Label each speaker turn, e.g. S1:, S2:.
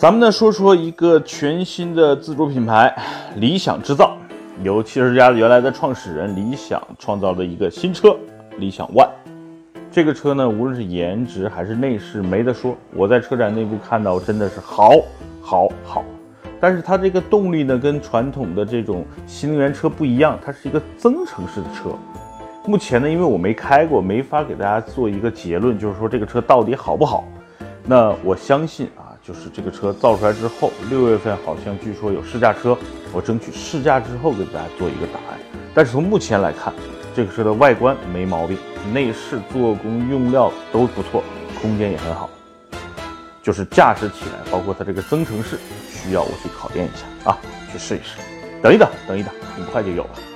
S1: 咱们呢说说一个全新的自主品牌——理想制造，由汽车之家原来的创始人理想创造的一个新车——理想 ONE。这个车呢，无论是颜值还是内饰，没得说。我在车展内部看到，真的是好，好，好。但是它这个动力呢，跟传统的这种新能源车不一样，它是一个增程式的车。目前呢，因为我没开过，没法给大家做一个结论，就是说这个车到底好不好。那我相信，就是这个车造出来之后，六月份好像据说有试驾车，我争取试驾之后给大家做一个答案。但是从目前来看，这个车的外观没毛病，内饰、做工、用料都不错，空间也很好，就是驾驶起来，包括它这个增程式，需要我去考验一下啊，去试一试。等一等，等一等，很快就有了。